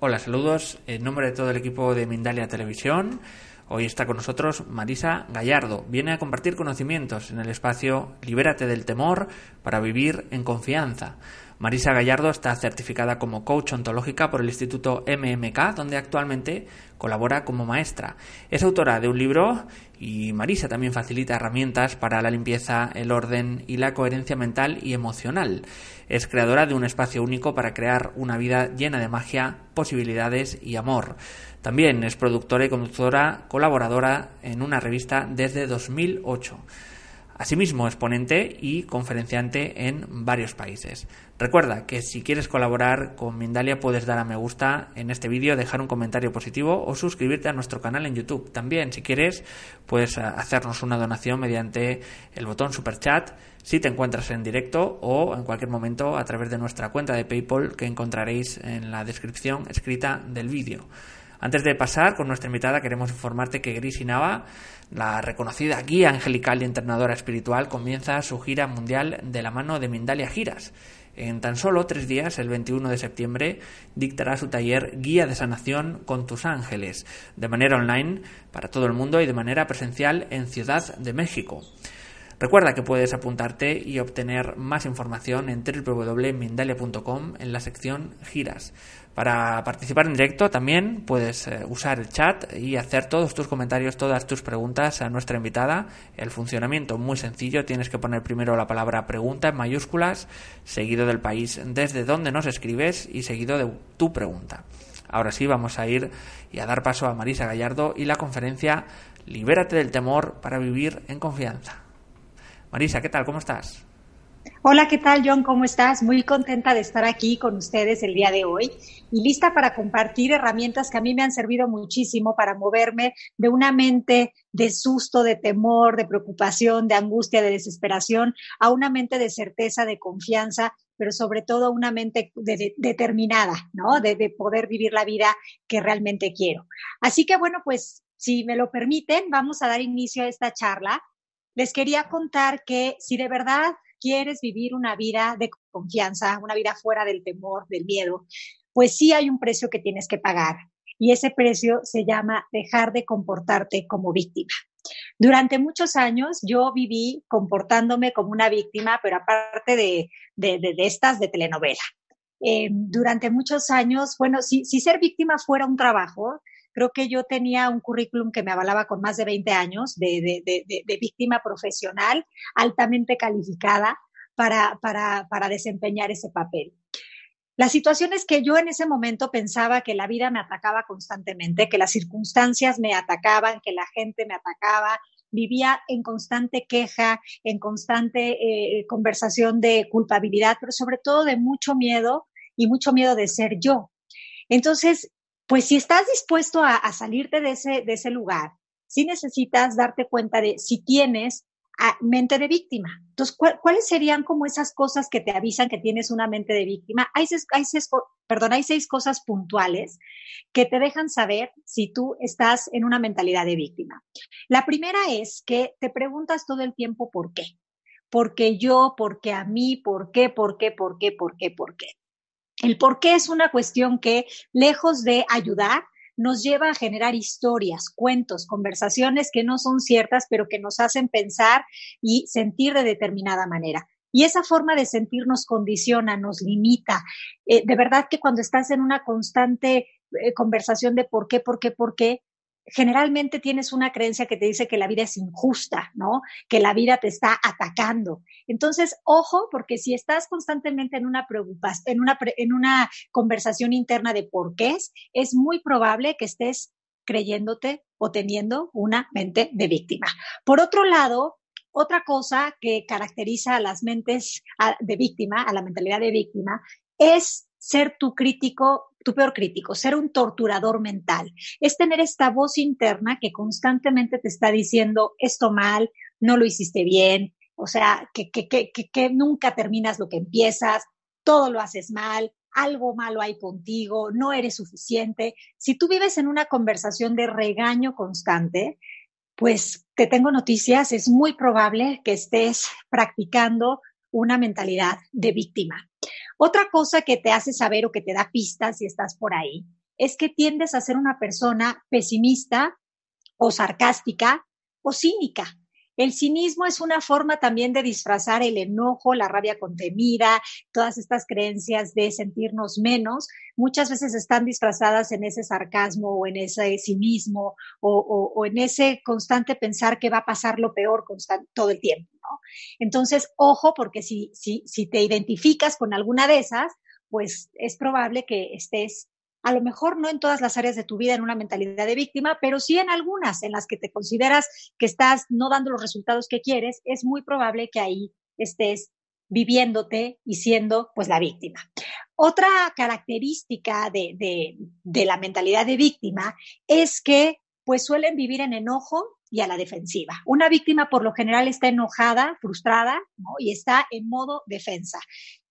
Hola, saludos en nombre de todo el equipo de Mindalia Televisión. Hoy está con nosotros Marisa Gallardo. Viene a compartir conocimientos en el espacio Libérate del temor para vivir en confianza. Marisa Gallardo está certificada como coach ontológica por el Instituto MMK, donde actualmente colabora como maestra. Es autora de un libro y Marisa también facilita herramientas para la limpieza, el orden y la coherencia mental y emocional. Es creadora de un espacio único para crear una vida llena de magia, posibilidades y amor. También es productora y conductora colaboradora en una revista desde 2008. Asimismo, es ponente y conferenciante en varios países. Recuerda que si quieres colaborar con Mindalia puedes dar a me gusta en este vídeo, dejar un comentario positivo o suscribirte a nuestro canal en YouTube. También, si quieres, puedes hacernos una donación mediante el botón Super Chat si te encuentras en directo o en cualquier momento a través de nuestra cuenta de PayPal que encontraréis en la descripción escrita del vídeo. Antes de pasar con nuestra invitada, queremos informarte que Gris Nava, la reconocida guía angelical y entrenadora espiritual, comienza su gira mundial de la mano de Mindalia Giras. En tan solo tres días, el 21 de septiembre, dictará su taller Guía de Sanación con tus ángeles, de manera online para todo el mundo y de manera presencial en Ciudad de México. Recuerda que puedes apuntarte y obtener más información en www.mindalia.com en la sección Giras. Para participar en directo también puedes eh, usar el chat y hacer todos tus comentarios, todas tus preguntas a nuestra invitada. El funcionamiento muy sencillo, tienes que poner primero la palabra pregunta en mayúsculas, seguido del país desde donde nos escribes y seguido de tu pregunta. Ahora sí, vamos a ir y a dar paso a Marisa Gallardo y la conferencia Libérate del temor para vivir en confianza. Marisa, ¿qué tal? ¿Cómo estás? Hola, ¿qué tal, John? ¿Cómo estás? Muy contenta de estar aquí con ustedes el día de hoy y lista para compartir herramientas que a mí me han servido muchísimo para moverme de una mente de susto, de temor, de preocupación, de angustia, de desesperación, a una mente de certeza, de confianza, pero sobre todo una mente determinada, ¿no? De, de poder vivir la vida que realmente quiero. Así que, bueno, pues si me lo permiten, vamos a dar inicio a esta charla les quería contar que si de verdad quieres vivir una vida de confianza, una vida fuera del temor, del miedo, pues sí hay un precio que tienes que pagar. Y ese precio se llama dejar de comportarte como víctima. Durante muchos años yo viví comportándome como una víctima, pero aparte de, estas de telenovela. Eh, durante muchos años, bueno, si, si ser víctima fuera un trabajo, Creo que yo tenía un currículum que me avalaba con más de 20 años de, víctima profesional altamente calificada para, para desempeñar ese papel. La situación es que yo en ese momento pensaba que la vida me atacaba constantemente, que las circunstancias me atacaban, que la gente me atacaba, vivía en constante queja, en constante eh, conversación de culpabilidad, pero sobre todo de mucho miedo y mucho miedo de ser yo. Entonces, pues si estás dispuesto a, salirte de ese, lugar, sí necesitas darte cuenta de si tienes mente de víctima. Entonces, ¿cuáles serían como esas cosas que te avisan que tienes una mente de víctima? Hay seis, hay seis, perdón, hay seis cosas puntuales que te dejan saber si tú estás en una mentalidad de víctima. La primera es que te preguntas todo el tiempo por qué. Porque yo, porque a mí, por qué, por qué, por qué, por qué, por qué. El por qué es una cuestión que, lejos de ayudar, nos lleva a generar historias, cuentos, conversaciones que no son ciertas, pero que nos hacen pensar y sentir de determinada manera. Y esa forma de sentir nos condiciona, nos limita. Eh, de verdad que cuando estás en una constante eh, conversación de por qué, por qué, por qué, generalmente tienes una creencia que te dice que la vida es injusta, ¿no? Que la vida te está atacando. Entonces, ojo, porque si estás constantemente en una preocupación, en una, conversación interna de por qué es, es muy probable que estés creyéndote o teniendo una mente de víctima. Por otro lado, otra cosa que caracteriza a las mentes de víctima, a la mentalidad de víctima, es ser tu crítico, tu peor crítico, ser un torturador mental. Es tener esta voz interna que constantemente te está diciendo esto mal, no lo hiciste bien, o sea, que, que, que, que nunca terminas lo que empiezas, todo lo haces mal, algo malo hay contigo, no eres suficiente. Si tú vives en una conversación de regaño constante, pues te tengo noticias, es muy probable que estés practicando una mentalidad de víctima. Otra cosa que te hace saber o que te da pistas si estás por ahí es que tiendes a ser una persona pesimista o sarcástica o cínica. El cinismo es una forma también de disfrazar el enojo, la rabia contenida, todas estas creencias de sentirnos menos, muchas veces están disfrazadas en ese sarcasmo o en ese cinismo o, en ese constante pensar que va a pasar lo peor todo el tiempo. Entonces, ojo, porque si, si, si te identificas con alguna de esas, pues es probable que estés a lo mejor no en todas las áreas de tu vida en una mentalidad de víctima, pero sí en algunas en las que te consideras que estás no dando los resultados que quieres, es muy probable que ahí estés viviéndote y siendo pues la víctima. Otra característica de, de, la mentalidad de víctima es que pues suelen vivir en enojo y a la defensiva. Una víctima por lo general está enojada, frustrada y está en modo defensa.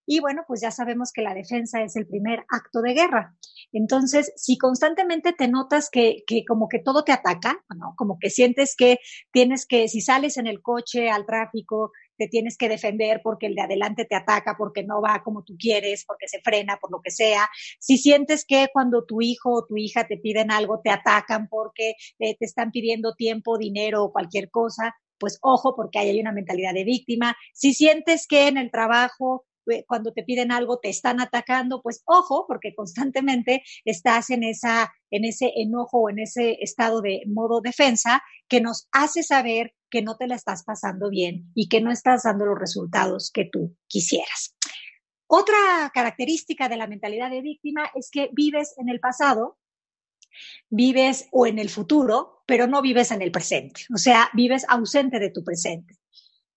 Y bueno, pues ya sabemos que la defensa es el primer acto de guerra. Entonces, si constantemente te notas que, que como que todo te ataca, ¿no? Como que sientes que tienes que, si sales en el coche al tráfico, te tienes que defender porque el de adelante te ataca, porque no va como tú quieres, porque se frena, por lo que sea. Si sientes que cuando tu hijo o tu hija te piden algo, te atacan porque eh, te están pidiendo tiempo, dinero o cualquier cosa, pues ojo, porque ahí hay una mentalidad de víctima. Si sientes que en el trabajo cuando te piden algo te están atacando, pues ojo, porque constantemente estás en esa, en ese enojo o en ese estado de modo defensa que nos hace saber que no te la estás pasando bien y que no estás dando los resultados que tú quisieras. Otra característica de la mentalidad de víctima es que vives en el pasado, vives o en el futuro, pero no vives en el presente, o sea, vives ausente de tu presente.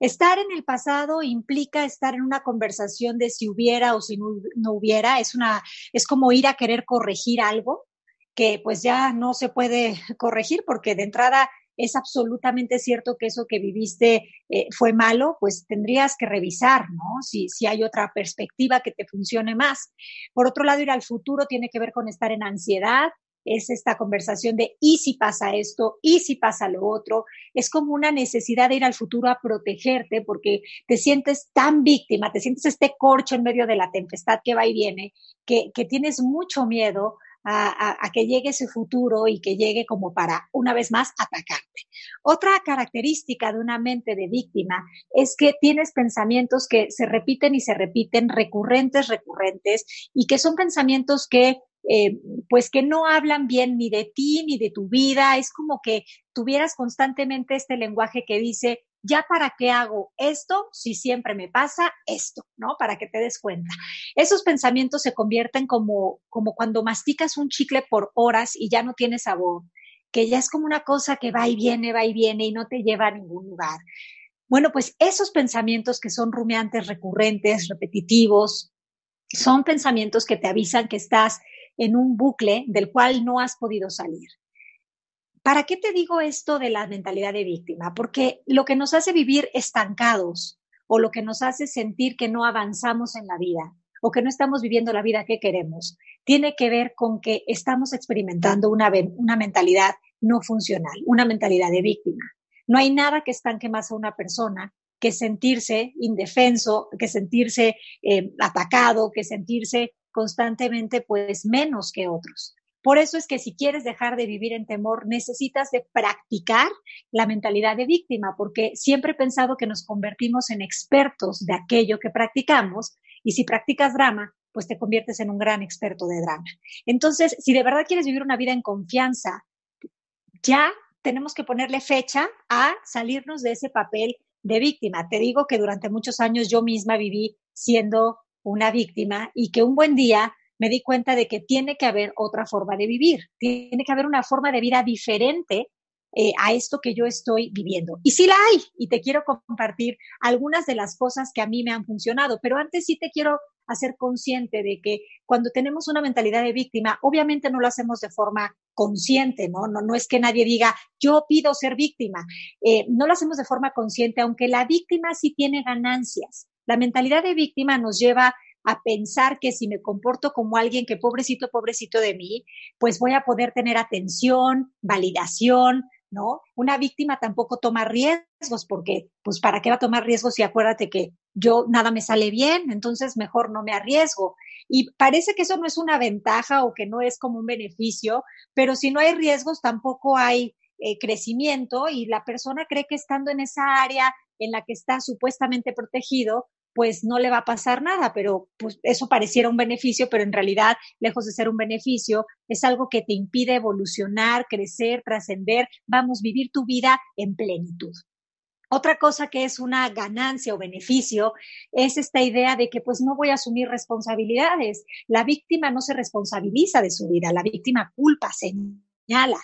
Estar en el pasado implica estar en una conversación de si hubiera o si no, hubiera. Es una, es como ir a querer corregir algo que pues ya no se puede corregir porque de entrada es absolutamente cierto que eso que viviste eh, fue malo, pues tendrías que revisar, ¿no? Si, si hay otra perspectiva que te funcione más. Por otro lado, ir al futuro tiene que ver con estar en ansiedad, es esta conversación de y si pasa esto, y si pasa lo otro. Es como una necesidad de ir al futuro a protegerte porque te sientes tan víctima, te sientes este corcho en medio de la tempestad que va y viene, que, que tienes mucho miedo a, a, que llegue ese futuro y que llegue como para, una vez más, atacarte. Otra característica de una mente de víctima es que tienes pensamientos que se repiten y se repiten, recurrentes, recurrentes, y que son pensamientos que eh, pues que no hablan bien ni de ti ni de tu vida. Es como que tuvieras constantemente este lenguaje que dice, ya para qué hago esto si siempre me pasa esto, ¿no? Para que te des cuenta. Esos pensamientos se convierten como, como cuando masticas un chicle por horas y ya no tiene sabor, que ya es como una cosa que va y viene, va y viene y no te lleva a ningún lugar. Bueno, pues esos pensamientos que son rumiantes, recurrentes, repetitivos, son pensamientos que te avisan que estás en un bucle del cual no has podido salir. ¿Para qué te digo esto de la mentalidad de víctima? Porque lo que nos hace vivir estancados o lo que nos hace sentir que no avanzamos en la vida o que no estamos viviendo la vida que queremos, tiene que ver con que estamos experimentando una, una mentalidad no funcional, una mentalidad de víctima. No hay nada que estanque más a una persona que sentirse indefenso, que sentirse eh, atacado, que sentirse constantemente pues menos que otros. Por eso es que si quieres dejar de vivir en temor, necesitas de practicar la mentalidad de víctima, porque siempre he pensado que nos convertimos en expertos de aquello que practicamos y si practicas drama, pues te conviertes en un gran experto de drama. Entonces, si de verdad quieres vivir una vida en confianza, ya tenemos que ponerle fecha a salirnos de ese papel de víctima. Te digo que durante muchos años yo misma viví siendo una víctima y que un buen día me di cuenta de que tiene que haber otra forma de vivir, tiene que haber una forma de vida diferente eh, a esto que yo estoy viviendo. Y sí la hay, y te quiero compartir algunas de las cosas que a mí me han funcionado, pero antes sí te quiero hacer consciente de que cuando tenemos una mentalidad de víctima, obviamente no lo hacemos de forma consciente, ¿no? No, no es que nadie diga, yo pido ser víctima, eh, no lo hacemos de forma consciente, aunque la víctima sí tiene ganancias. La mentalidad de víctima nos lleva a pensar que si me comporto como alguien que pobrecito, pobrecito de mí, pues voy a poder tener atención, validación, ¿no? Una víctima tampoco toma riesgos porque, pues, ¿para qué va a tomar riesgos si acuérdate que yo nada me sale bien, entonces mejor no me arriesgo? Y parece que eso no es una ventaja o que no es como un beneficio, pero si no hay riesgos tampoco hay eh, crecimiento y la persona cree que estando en esa área en la que está supuestamente protegido, pues no le va a pasar nada, pero pues eso pareciera un beneficio, pero en realidad, lejos de ser un beneficio, es algo que te impide evolucionar, crecer, trascender, vamos, vivir tu vida en plenitud. Otra cosa que es una ganancia o beneficio es esta idea de que pues no voy a asumir responsabilidades. La víctima no se responsabiliza de su vida, la víctima culpa, señala.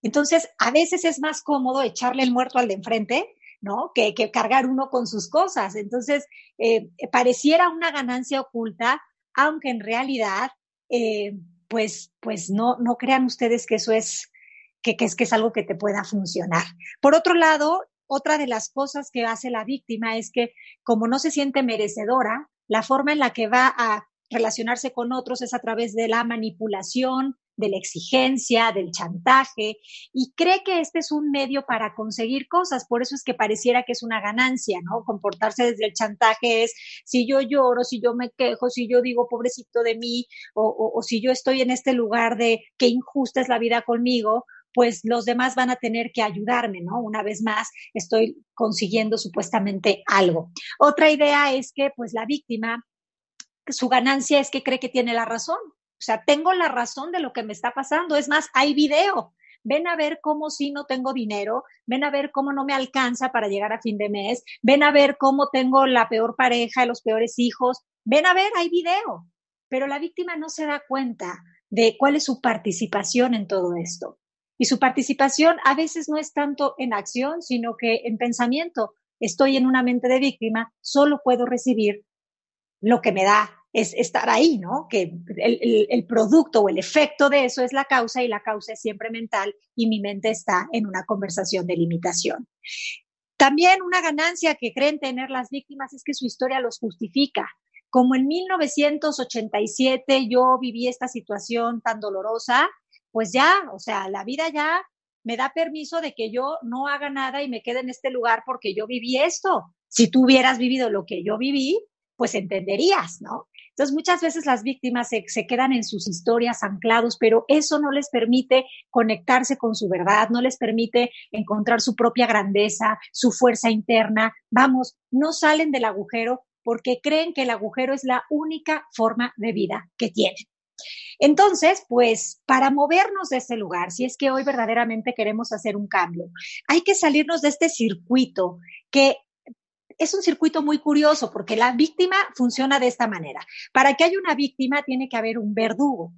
Entonces, a veces es más cómodo echarle el muerto al de enfrente ¿no? Que, cargar uno con sus cosas. Entonces, eh, pareciera una ganancia oculta, aunque en realidad, eh, pues, pues no, no crean ustedes que eso es, que, que, es, que es algo que te pueda funcionar. Por otro lado, otra de las cosas que hace la víctima es que como no se siente merecedora, la forma en la que va a relacionarse con otros es a través de la manipulación, de la exigencia, del chantaje, y cree que este es un medio para conseguir cosas. Por eso es que pareciera que es una ganancia, ¿no? Comportarse desde el chantaje es si yo lloro, si yo me quejo, si yo digo pobrecito de mí, o, o si yo estoy en este lugar de qué injusta es la vida conmigo, pues los demás van a tener que ayudarme, ¿no? Una vez más, estoy consiguiendo supuestamente algo. Otra idea es que, pues, la víctima, su ganancia es que cree que tiene la razón, o sea, tengo la razón de lo que me está pasando. Es más, hay video. Ven a ver cómo si no tengo dinero, ven a ver cómo no me alcanza para llegar a fin de mes, ven a ver cómo tengo la peor pareja, los peores hijos, ven a ver, hay video. Pero la víctima no se da cuenta de cuál es su participación en todo esto. Y su participación a veces no es tanto en acción, sino que en pensamiento. Estoy en una mente de víctima, solo puedo recibir lo que me da es estar ahí, ¿no? Que el, producto o el efecto de eso es la causa y la causa es siempre mental y mi mente está en una conversación de limitación. También una ganancia que creen tener las víctimas es que su historia los justifica. Como en 1987 yo viví esta situación tan dolorosa, pues ya, o sea, la vida ya me da permiso de que yo no haga nada y me quede en este lugar porque yo viví esto. Si tú hubieras vivido lo que yo viví, pues entenderías, ¿no? Entonces, muchas veces las víctimas se, quedan en sus historias anclados, pero eso no les permite conectarse con su verdad, no les permite encontrar su propia grandeza, su fuerza interna. Vamos, no salen del agujero porque creen que el agujero es la única forma de vida que tienen. Entonces, pues para movernos de ese lugar, si es que hoy verdaderamente queremos hacer un cambio, hay que salirnos de este circuito que es un circuito muy curioso porque la víctima funciona de esta manera. Para que haya una víctima tiene que haber un verdugo.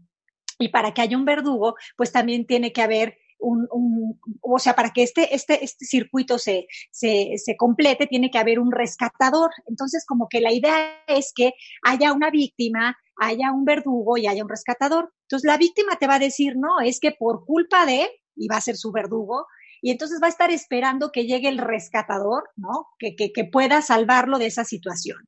Y para que haya un verdugo, pues también tiene que haber un, o sea, para que este, este, este circuito se, se, se, complete, tiene que haber un rescatador. Entonces, como que la idea es que haya una víctima, haya un verdugo y haya un rescatador. Entonces, la víctima te va a decir, no, es que por culpa de, y va a ser su verdugo, y entonces va a estar esperando que llegue el rescatador, ¿no? Que, que, pueda salvarlo de esa situación.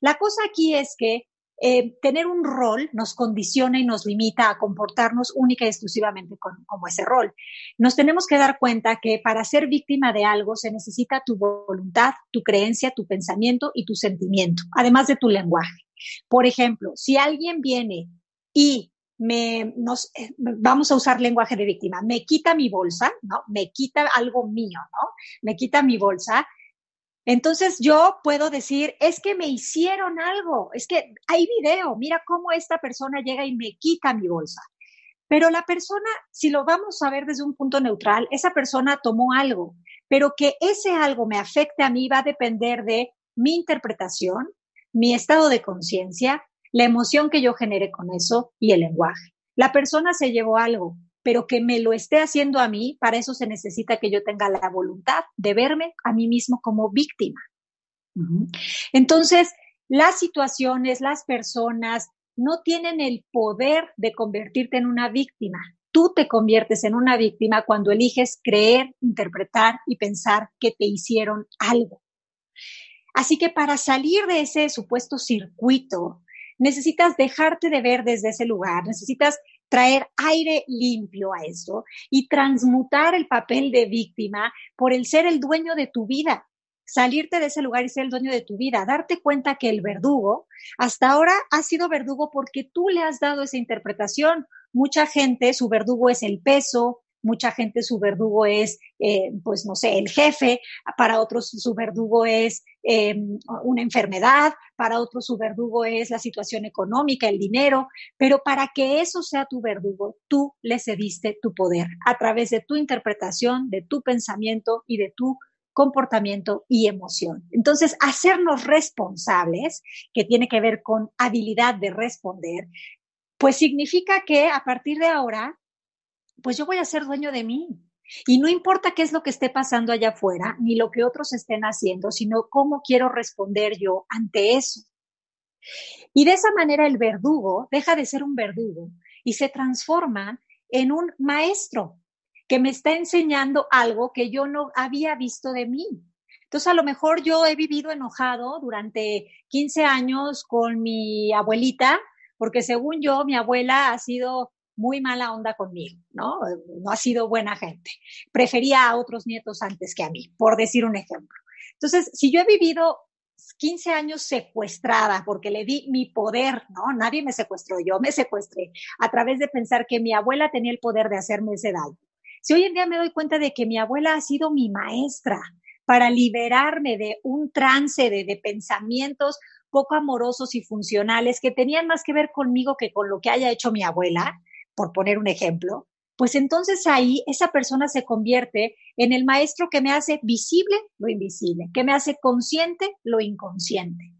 La cosa aquí es que eh, tener un rol nos condiciona y nos limita a comportarnos única y exclusivamente como ese rol. Nos tenemos que dar cuenta que para ser víctima de algo se necesita tu voluntad, tu creencia, tu pensamiento y tu sentimiento, además de tu lenguaje. Por ejemplo, si alguien viene y me, eh, vamos a usar lenguaje de víctima, me quita mi bolsa, ¿no? Me quita algo mío, ¿no? Me quita mi bolsa. Entonces yo puedo decir, es que me hicieron algo, es que hay video, mira cómo esta persona llega y me quita mi bolsa. Pero la persona, si lo vamos a ver desde un punto neutral, esa persona tomó algo, pero que ese algo me afecte a mí va a depender de mi interpretación, mi estado de conciencia, la emoción que yo genere con eso y el lenguaje. La persona se llevó algo, pero que me lo esté haciendo a mí, para eso se necesita que yo tenga la voluntad de verme a mí mismo como víctima. Entonces, las situaciones, las personas no tienen el poder de convertirte en una víctima. Tú te conviertes en una víctima cuando eliges creer, interpretar y pensar que te hicieron algo. Así que para salir de ese supuesto circuito necesitas dejarte de ver desde ese lugar, necesitas traer aire limpio a eso y transmutar el papel de víctima por el ser el dueño de tu vida, salirte de ese lugar y ser el dueño de tu vida, darte cuenta que el verdugo hasta ahora ha sido verdugo porque tú le has dado esa interpretación. Mucha gente, su verdugo es el peso, mucha gente su verdugo es, eh, pues no sé, el jefe, para otros su verdugo es em, una enfermedad, para otros su verdugo es la situación económica, el dinero, pero para que eso sea tu verdugo, tú le cediste tu poder a través de tu interpretación, de tu pensamiento y de tu comportamiento y emoción. Entonces, hacernos responsables, que tiene que ver con habilidad de responder, pues significa que a partir de ahora pues yo voy a ser dueño de mí. Y no importa qué es lo que esté pasando allá afuera, ni lo que otros estén haciendo, sino cómo quiero responder yo ante eso. Y de esa manera el verdugo deja de ser un verdugo y se transforma en un maestro que me está enseñando algo que yo no había visto de mí. Entonces, a lo mejor yo he vivido enojado durante 15 años con mi abuelita, porque según yo, mi abuela ha sido muy mala onda conmigo, ¿no? No ha sido buena gente. Prefería a otros nietos antes que a mí, por decir un ejemplo. Entonces, si yo he vivido 15 años secuestrada porque le di mi poder, ¿no? Nadie me secuestró, yo me secuestré a través de pensar que mi abuela tenía el poder de hacerme ese daño. Si hoy en día me doy cuenta de que mi abuela ha sido mi maestra para liberarme de un trance de, de pensamientos poco amorosos y funcionales que tenían más que ver conmigo que con lo que haya hecho mi abuela, por poner un ejemplo, pues entonces ahí esa persona se convierte en el maestro que me hace visible lo invisible, que me hace consciente lo inconsciente.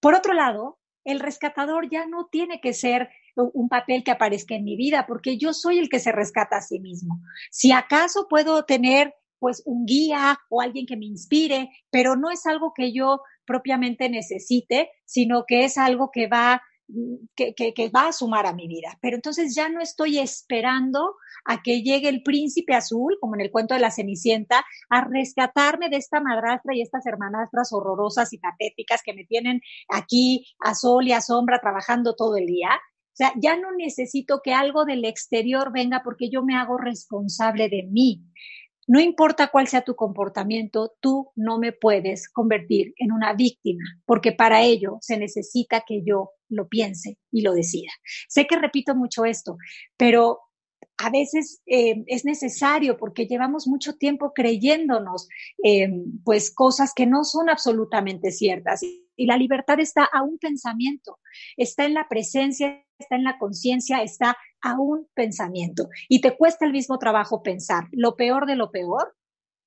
Por otro lado, el rescatador ya no tiene que ser un papel que aparezca en mi vida, porque yo soy el que se rescata a sí mismo. Si acaso puedo tener pues un guía o alguien que me inspire, pero no es algo que yo propiamente necesite, sino que es algo que va que, va a sumar a mi vida. Pero entonces ya no estoy esperando a que llegue el príncipe azul, como en el cuento de la Cenicienta, a rescatarme de esta madrastra y estas hermanastras horrorosas y patéticas que me tienen aquí a sol y a sombra trabajando todo el día. O sea, ya no necesito que algo del exterior venga porque yo me hago responsable de mí. No importa cuál sea tu comportamiento, tú no me puedes convertir en una víctima, porque para ello se necesita que yo lo piense y lo decida. Sé que repito mucho esto, pero a veces eh, es necesario porque llevamos mucho tiempo creyéndonos eh, pues cosas que no son absolutamente ciertas. Y la libertad está a un pensamiento, está en la presencia, está en la conciencia, está a un pensamiento. Y te cuesta el mismo trabajo pensar lo peor de lo peor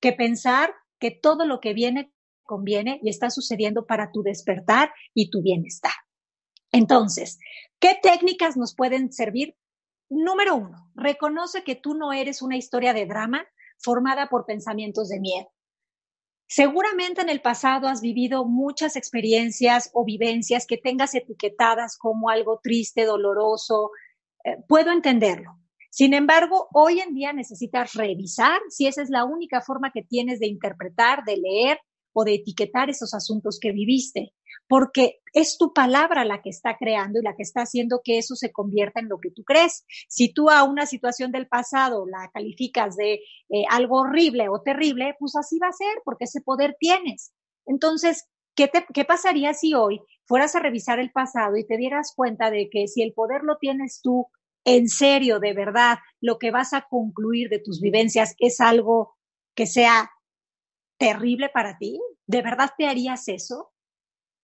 que pensar que todo lo que viene conviene y está sucediendo para tu despertar y tu bienestar. Entonces, ¿qué técnicas nos pueden servir? Número uno, reconoce que tú no eres una historia de drama formada por pensamientos de miedo. Seguramente en el pasado has vivido muchas experiencias o vivencias que tengas etiquetadas como algo triste, doloroso. Eh, puedo entenderlo. Sin embargo, hoy en día necesitas revisar si esa es la única forma que tienes de interpretar, de leer o de etiquetar esos asuntos que viviste porque es tu palabra la que está creando y la que está haciendo que eso se convierta en lo que tú crees. Si tú a una situación del pasado la calificas de eh, algo horrible o terrible, pues así va a ser, porque ese poder tienes. Entonces, ¿qué, ¿qué pasaría si hoy fueras a revisar el pasado y te dieras cuenta de que si el poder lo tienes tú, en serio, de verdad, lo que vas a concluir de tus vivencias es algo que sea terrible para ti? ¿De verdad te harías eso?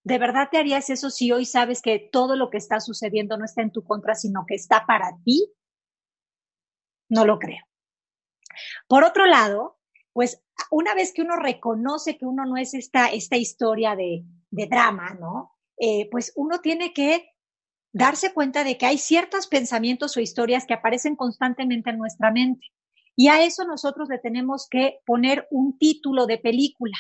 ¿De verdad te harías eso si hoy sabes que todo lo que está sucediendo no está en tu contra, sino que está para ti? No lo creo. Por otro lado, pues una vez que uno reconoce que uno no es esta, esta historia de, de drama, ¿no? Eh, pues uno tiene que darse cuenta de que hay ciertos pensamientos o historias que aparecen constantemente en nuestra mente. Y a eso nosotros le tenemos que poner un título de película.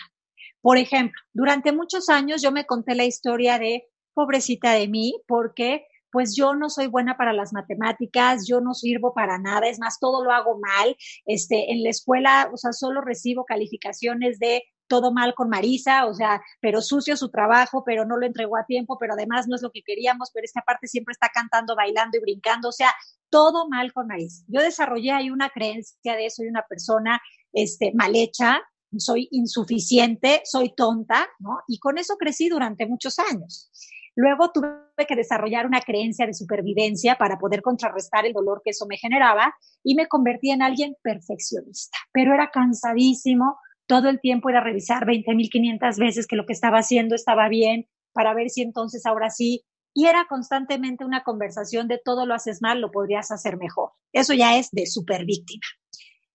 Por ejemplo, durante muchos años yo me conté la historia de pobrecita de mí porque pues yo no soy buena para las matemáticas, yo no sirvo para nada, es más, todo lo hago mal. Este, en la escuela, o sea, solo recibo calificaciones de todo mal con Marisa, o sea, pero sucio su trabajo, pero no lo entregó a tiempo, pero además no es lo que queríamos, pero esta parte siempre está cantando, bailando y brincando, o sea, todo mal con Marisa. Yo desarrollé ahí una creencia de soy una persona este, mal hecha, soy insuficiente, soy tonta, ¿no? Y con eso crecí durante muchos años. Luego tuve que desarrollar una creencia de supervivencia para poder contrarrestar el dolor que eso me generaba y me convertí en alguien perfeccionista, pero era cansadísimo. Todo el tiempo era revisar 20.500 veces que lo que estaba haciendo estaba bien para ver si entonces ahora sí. Y era constantemente una conversación de todo lo haces mal, lo podrías hacer mejor. Eso ya es de supervíctima.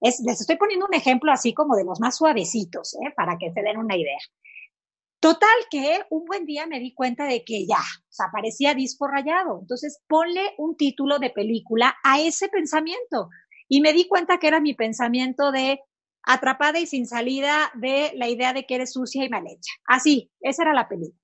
Es, les estoy poniendo un ejemplo así como de los más suavecitos, ¿eh? para que se den una idea. Total que un buen día me di cuenta de que ya, o sea, parecía disco rayado. Entonces, ponle un título de película a ese pensamiento. Y me di cuenta que era mi pensamiento de atrapada y sin salida de la idea de que eres sucia y mal hecha. Así, esa era la película.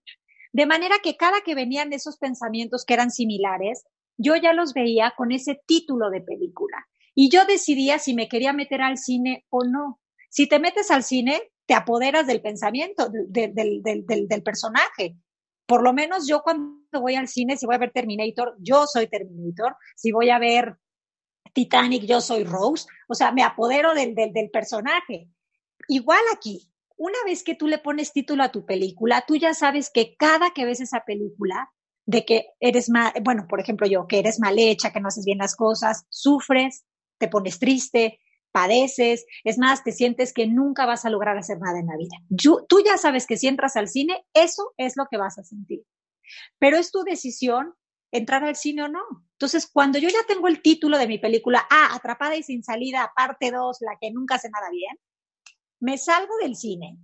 De manera que cada que venían esos pensamientos que eran similares, yo ya los veía con ese título de película. Y yo decidía si me quería meter al cine o no. Si te metes al cine, te apoderas del pensamiento, del, del, personaje. Por lo menos yo cuando voy al cine, si voy a ver Terminator, yo soy Terminator. Si voy a ver Titanic, yo soy Rose. O sea, me apodero del, del, personaje. Igual aquí, una vez que tú le pones título a tu película, tú ya sabes que cada que ves esa película, de que eres mal, bueno, por ejemplo yo, que eres mal hecha, que no haces bien las cosas, sufres, te pones triste, padeces, es más, te sientes que nunca vas a lograr hacer nada en la vida. tú ya sabes que si entras al cine, eso es lo que vas a sentir. Pero es tu decisión entrar al cine o no. Entonces, cuando yo ya tengo el título de mi película, ah, Atrapada y sin salida, parte 2, la que nunca hace nada bien, me salgo del cine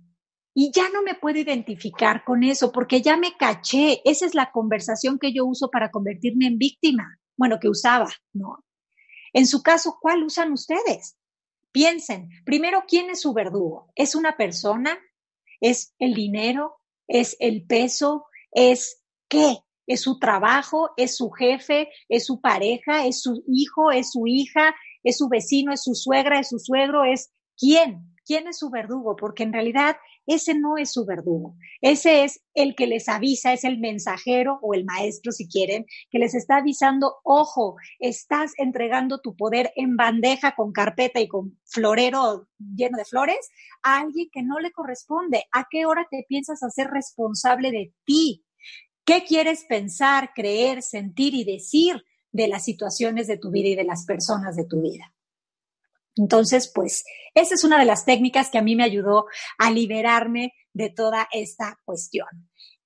y ya no me puedo identificar con eso porque ya me caché. Esa es la conversación que yo uso para convertirme en víctima. Bueno, que usaba, ¿no? En su caso, ¿cuál usan ustedes? Piensen, primero, ¿quién es su verdugo? ¿Es una persona? ¿Es el dinero? ¿Es el peso? ¿Es qué? ¿Es su trabajo? ¿Es su jefe? ¿Es su pareja? ¿Es su hijo? ¿Es su hija? ¿Es su vecino? ¿Es su suegra? ¿Es su suegro? ¿Es quién? ¿Quién es su verdugo? Porque en realidad ese no es su verdugo. Ese es el que les avisa, es el mensajero o el maestro, si quieren, que les está avisando, ojo, estás entregando tu poder en bandeja con carpeta y con florero lleno de flores a alguien que no le corresponde. ¿A qué hora te piensas hacer responsable de ti? ¿Qué quieres pensar, creer, sentir y decir de las situaciones de tu vida y de las personas de tu vida? Entonces, pues, esa es una de las técnicas que a mí me ayudó a liberarme de toda esta cuestión.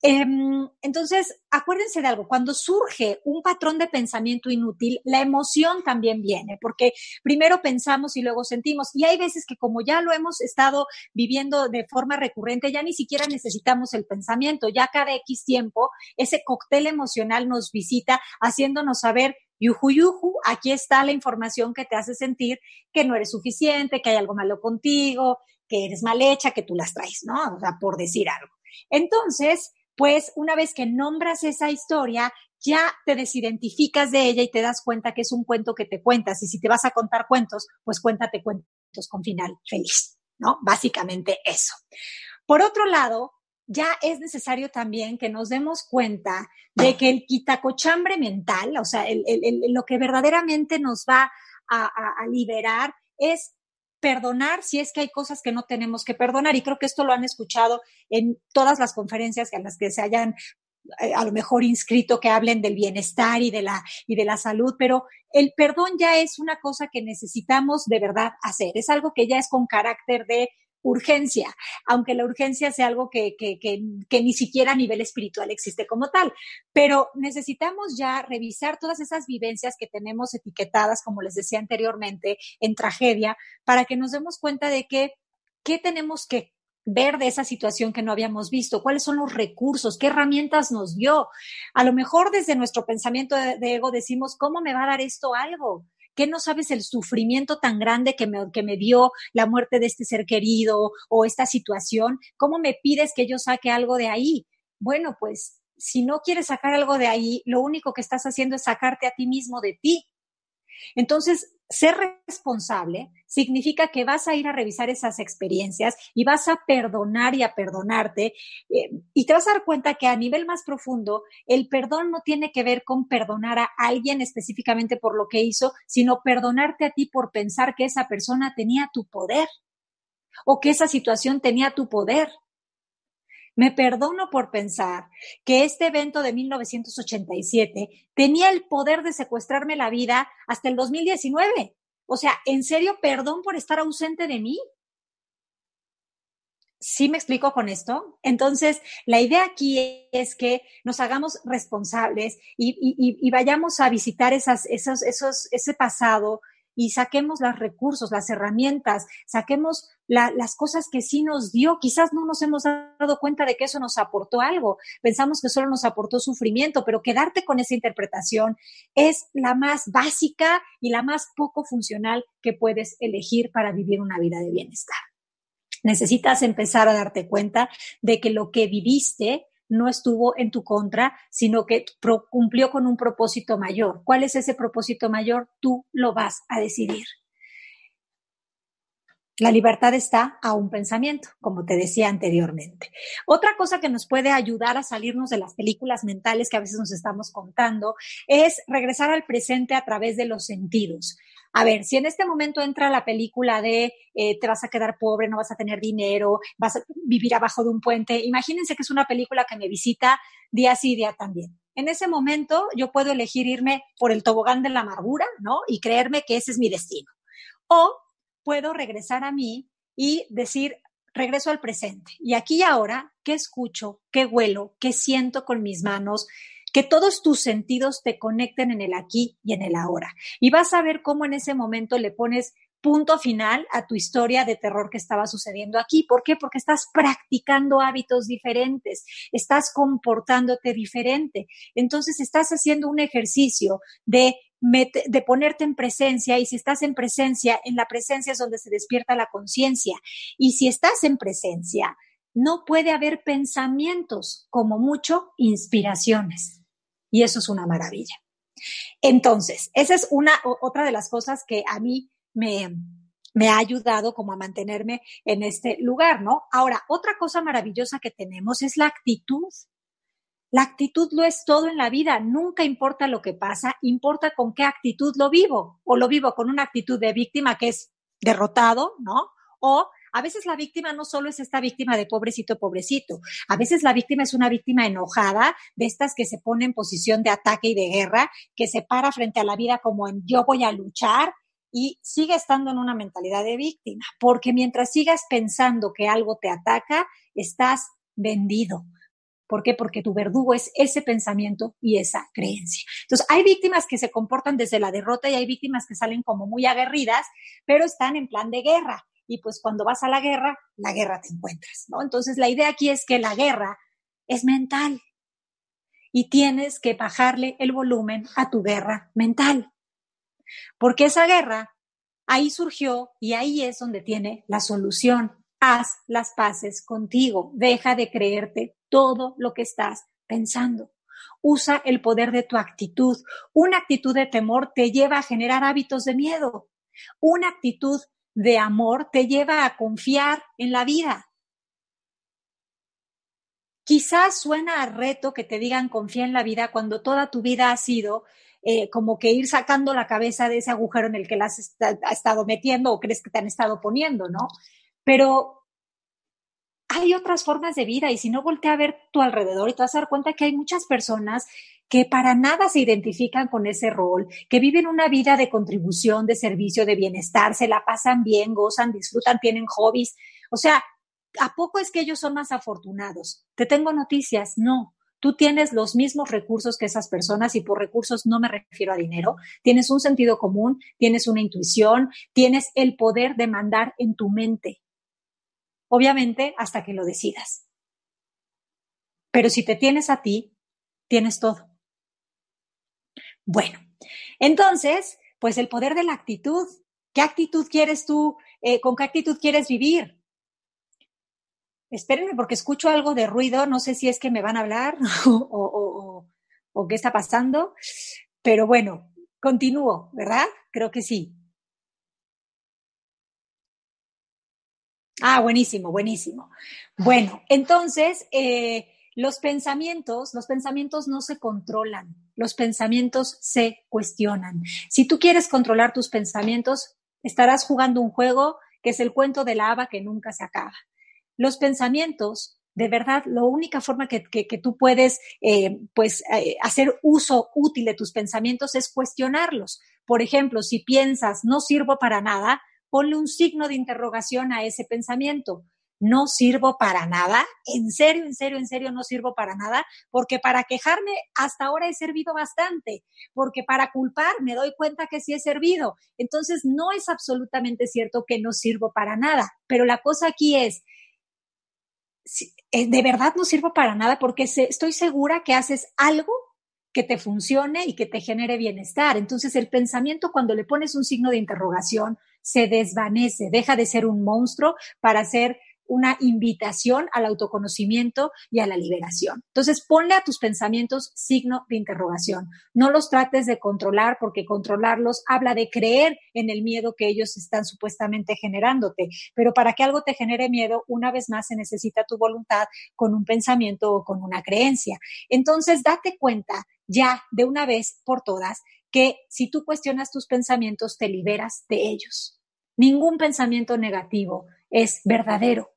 Em, entonces, acuérdense de algo, cuando surge un patrón de pensamiento inútil, la emoción también viene, porque primero pensamos y luego sentimos. Y hay veces que como ya lo hemos estado viviendo de forma recurrente, ya ni siquiera necesitamos el pensamiento, ya cada X tiempo ese cóctel emocional nos visita haciéndonos saber yuju, yuju, aquí está la información que te hace sentir que no eres suficiente, que hay algo malo contigo, que eres mal hecha, que tú las traes, ¿no? O sea, por decir algo. Entonces, pues una vez que nombras esa historia, ya te desidentificas de ella y te das cuenta que es un cuento que te cuentas. Y si te vas a contar cuentos, pues cuéntate cuentos con final feliz, ¿no? Básicamente eso. Por otro lado, ya es necesario también que nos demos cuenta de que el quitacochambre mental, o sea, lo que verdaderamente nos va a, liberar es perdonar si es que hay cosas que no tenemos que perdonar. Y creo que esto lo han escuchado en todas las conferencias en las que se hayan eh, a lo mejor inscrito que hablen del bienestar y de la y de la salud, pero el perdón ya es una cosa que necesitamos de verdad hacer. Es algo que ya es con carácter de urgencia, aunque la urgencia sea algo que, que, que, ni siquiera a nivel espiritual existe como tal. Pero necesitamos ya revisar todas esas vivencias que tenemos etiquetadas, como les decía anteriormente, en tragedia, para que nos demos cuenta de que qué tenemos que ver de esa situación que no habíamos visto, cuáles son los recursos, qué herramientas nos dio. A lo mejor desde nuestro pensamiento de, de ego decimos, ¿cómo me va a dar esto algo? ¿Qué no sabes el sufrimiento tan grande que me, que me dio la muerte de este ser querido o esta situación? ¿Cómo me pides que yo saque algo de ahí? Bueno, pues si no quieres sacar algo de ahí, lo único que estás haciendo es sacarte a ti mismo de ti. Entonces, ser responsable significa que vas a ir a revisar esas experiencias y vas a perdonar y a perdonarte eh, y te vas a dar cuenta que a nivel más profundo el perdón no tiene que ver con perdonar a alguien específicamente por lo que hizo, sino perdonarte a ti por pensar que esa persona tenía tu poder o que esa situación tenía tu poder. Me perdono por pensar que este evento de 1987 tenía el poder de secuestrarme la vida hasta el 2019. O sea, en serio, perdón por estar ausente de mí. ¿Sí me explico con esto? Entonces, la idea aquí es que nos hagamos responsables y, vayamos a visitar esas, ese pasado y saquemos los recursos, las herramientas, saquemos las cosas que sí nos dio. Quizás no nos hemos dado cuenta de que eso nos aportó algo. Pensamos que solo nos aportó sufrimiento, pero quedarte con esa interpretación es la más básica y la más poco funcional que puedes elegir para vivir una vida de bienestar. Necesitas empezar a darte cuenta de que lo que viviste no estuvo en tu contra, sino que cumplió con un propósito mayor. ¿Cuál es ese propósito mayor? Tú lo vas a decidir. La libertad está a un pensamiento, como te decía anteriormente. Otra cosa que nos puede ayudar a salirnos de las películas mentales que a veces nos estamos contando es regresar al presente a través de los sentidos. A ver, si en este momento entra la película de eh, te vas a quedar pobre, no vas a tener dinero, vas a vivir abajo de un puente, imagínense que es una película que me visita día sí, día también. En ese momento yo puedo elegir irme por el tobogán de la amargura, ¿no? Y creerme que ese es mi destino. O puedo regresar a mí y decir, regreso al presente. Y aquí y ahora, ¿qué escucho? ¿Qué huelo? ¿Qué siento con mis manos? Que todos tus sentidos te conecten en el aquí y en el ahora. Y vas a ver cómo en ese momento le pones punto final a tu historia de terror que estaba sucediendo aquí. ¿Por qué? Porque estás practicando hábitos diferentes, estás comportándote diferente. Entonces estás haciendo un ejercicio de de ponerte en presencia y si estás en presencia, en la presencia es donde se despierta la conciencia. Y si estás en presencia, no puede haber pensamientos, como mucho inspiraciones. Y eso es una maravilla. Entonces, esa es una otra de las cosas que a mí me, me ha ayudado como a mantenerme en este lugar, ¿no? Ahora, otra cosa maravillosa que tenemos es la actitud. La actitud lo es todo en la vida, nunca importa lo que pasa, importa con qué actitud lo vivo. O lo vivo con una actitud de víctima que es derrotado, ¿no? O a veces la víctima no solo es esta víctima de pobrecito, pobrecito. A veces la víctima es una víctima enojada, de estas que se pone en posición de ataque y de guerra, que se para frente a la vida como en yo voy a luchar y sigue estando en una mentalidad de víctima. Porque mientras sigas pensando que algo te ataca, estás vendido. ¿Por qué? Porque tu verdugo es ese pensamiento y esa creencia. Entonces, hay víctimas que se comportan desde la derrota y hay víctimas que salen como muy aguerridas, pero están en plan de guerra. Y pues cuando vas a la guerra, la guerra te encuentras, ¿no? Entonces, la idea aquí es que la guerra es mental y tienes que bajarle el volumen a tu guerra mental. Porque esa guerra ahí surgió y ahí es donde tiene la solución. Haz las paces contigo. Deja de creerte todo lo que estás pensando. Usa el poder de tu actitud. Una actitud de temor te lleva a generar hábitos de miedo. Una actitud de amor te lleva a confiar en la vida. Quizás suena a reto que te digan confía en la vida cuando toda tu vida ha sido eh, como que ir sacando la cabeza de ese agujero en el que la has estado metiendo o crees que te han estado poniendo, ¿no? Pero hay otras formas de vida y si no voltea a ver tu alrededor y te vas a dar cuenta que hay muchas personas que para nada se identifican con ese rol, que viven una vida de contribución, de servicio, de bienestar, se la pasan bien, gozan, disfrutan, tienen hobbies. O sea, ¿a poco es que ellos son más afortunados? Te tengo noticias, no. Tú tienes los mismos recursos que esas personas y por recursos no me refiero a dinero. Tienes un sentido común, tienes una intuición, tienes el poder de mandar en tu mente obviamente hasta que lo decidas. Pero si te tienes a ti, tienes todo. Bueno, entonces, pues el poder de la actitud. ¿Qué actitud quieres tú? Eh, ¿Con qué actitud quieres vivir? Espérenme porque escucho algo de ruido, no sé si es que me van a hablar o, o qué está pasando, pero bueno, Continúo, ¿verdad? Creo que sí. Ah, buenísimo, buenísimo. Bueno, entonces, eh, los pensamientos, los pensamientos no se controlan, los pensamientos se cuestionan. Si tú quieres controlar tus pensamientos, estarás jugando un juego que es el cuento de la haba que nunca se acaba. Los pensamientos, de verdad, la única forma que, tú puedes eh, pues, eh, hacer uso útil de tus pensamientos es cuestionarlos. Por ejemplo, si piensas no sirvo para nada, ponle un signo de interrogación a ese pensamiento no sirvo para nada, en serio, en serio, en serio, no sirvo para nada, porque para quejarme hasta ahora he servido bastante, porque para culpar me doy cuenta que sí he servido. Entonces, no es absolutamente cierto que no sirvo para nada, pero la cosa aquí es, eh, de verdad no sirvo para nada porque estoy segura que haces algo que te funcione y que te genere bienestar. Entonces el pensamiento cuando le pones un signo de interrogación se desvanece, deja de ser un monstruo para ser una invitación al autoconocimiento y a la liberación. Entonces, ponle a tus pensamientos signo de interrogación. No los trates de controlar porque controlarlos habla de creer en el miedo que ellos están supuestamente generándote. Pero para que algo te genere miedo, una vez más se necesita tu voluntad con un pensamiento o con una creencia. Entonces, date cuenta ya de una vez por todas que si tú cuestionas tus pensamientos, te liberas de ellos. Ningún pensamiento negativo es verdadero.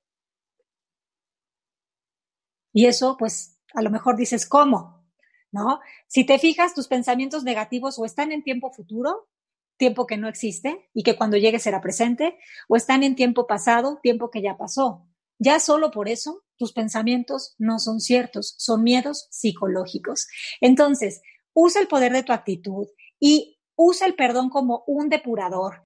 Y eso, pues, a lo mejor dices, ¿cómo? ¿No? Si te fijas, tus pensamientos negativos o están en tiempo futuro, tiempo que no existe y que cuando llegue será presente, o están en tiempo pasado, tiempo que ya pasó. Ya solo por eso, tus pensamientos no son ciertos, son miedos psicológicos. Entonces, usa el poder de tu actitud y usa el perdón como un depurador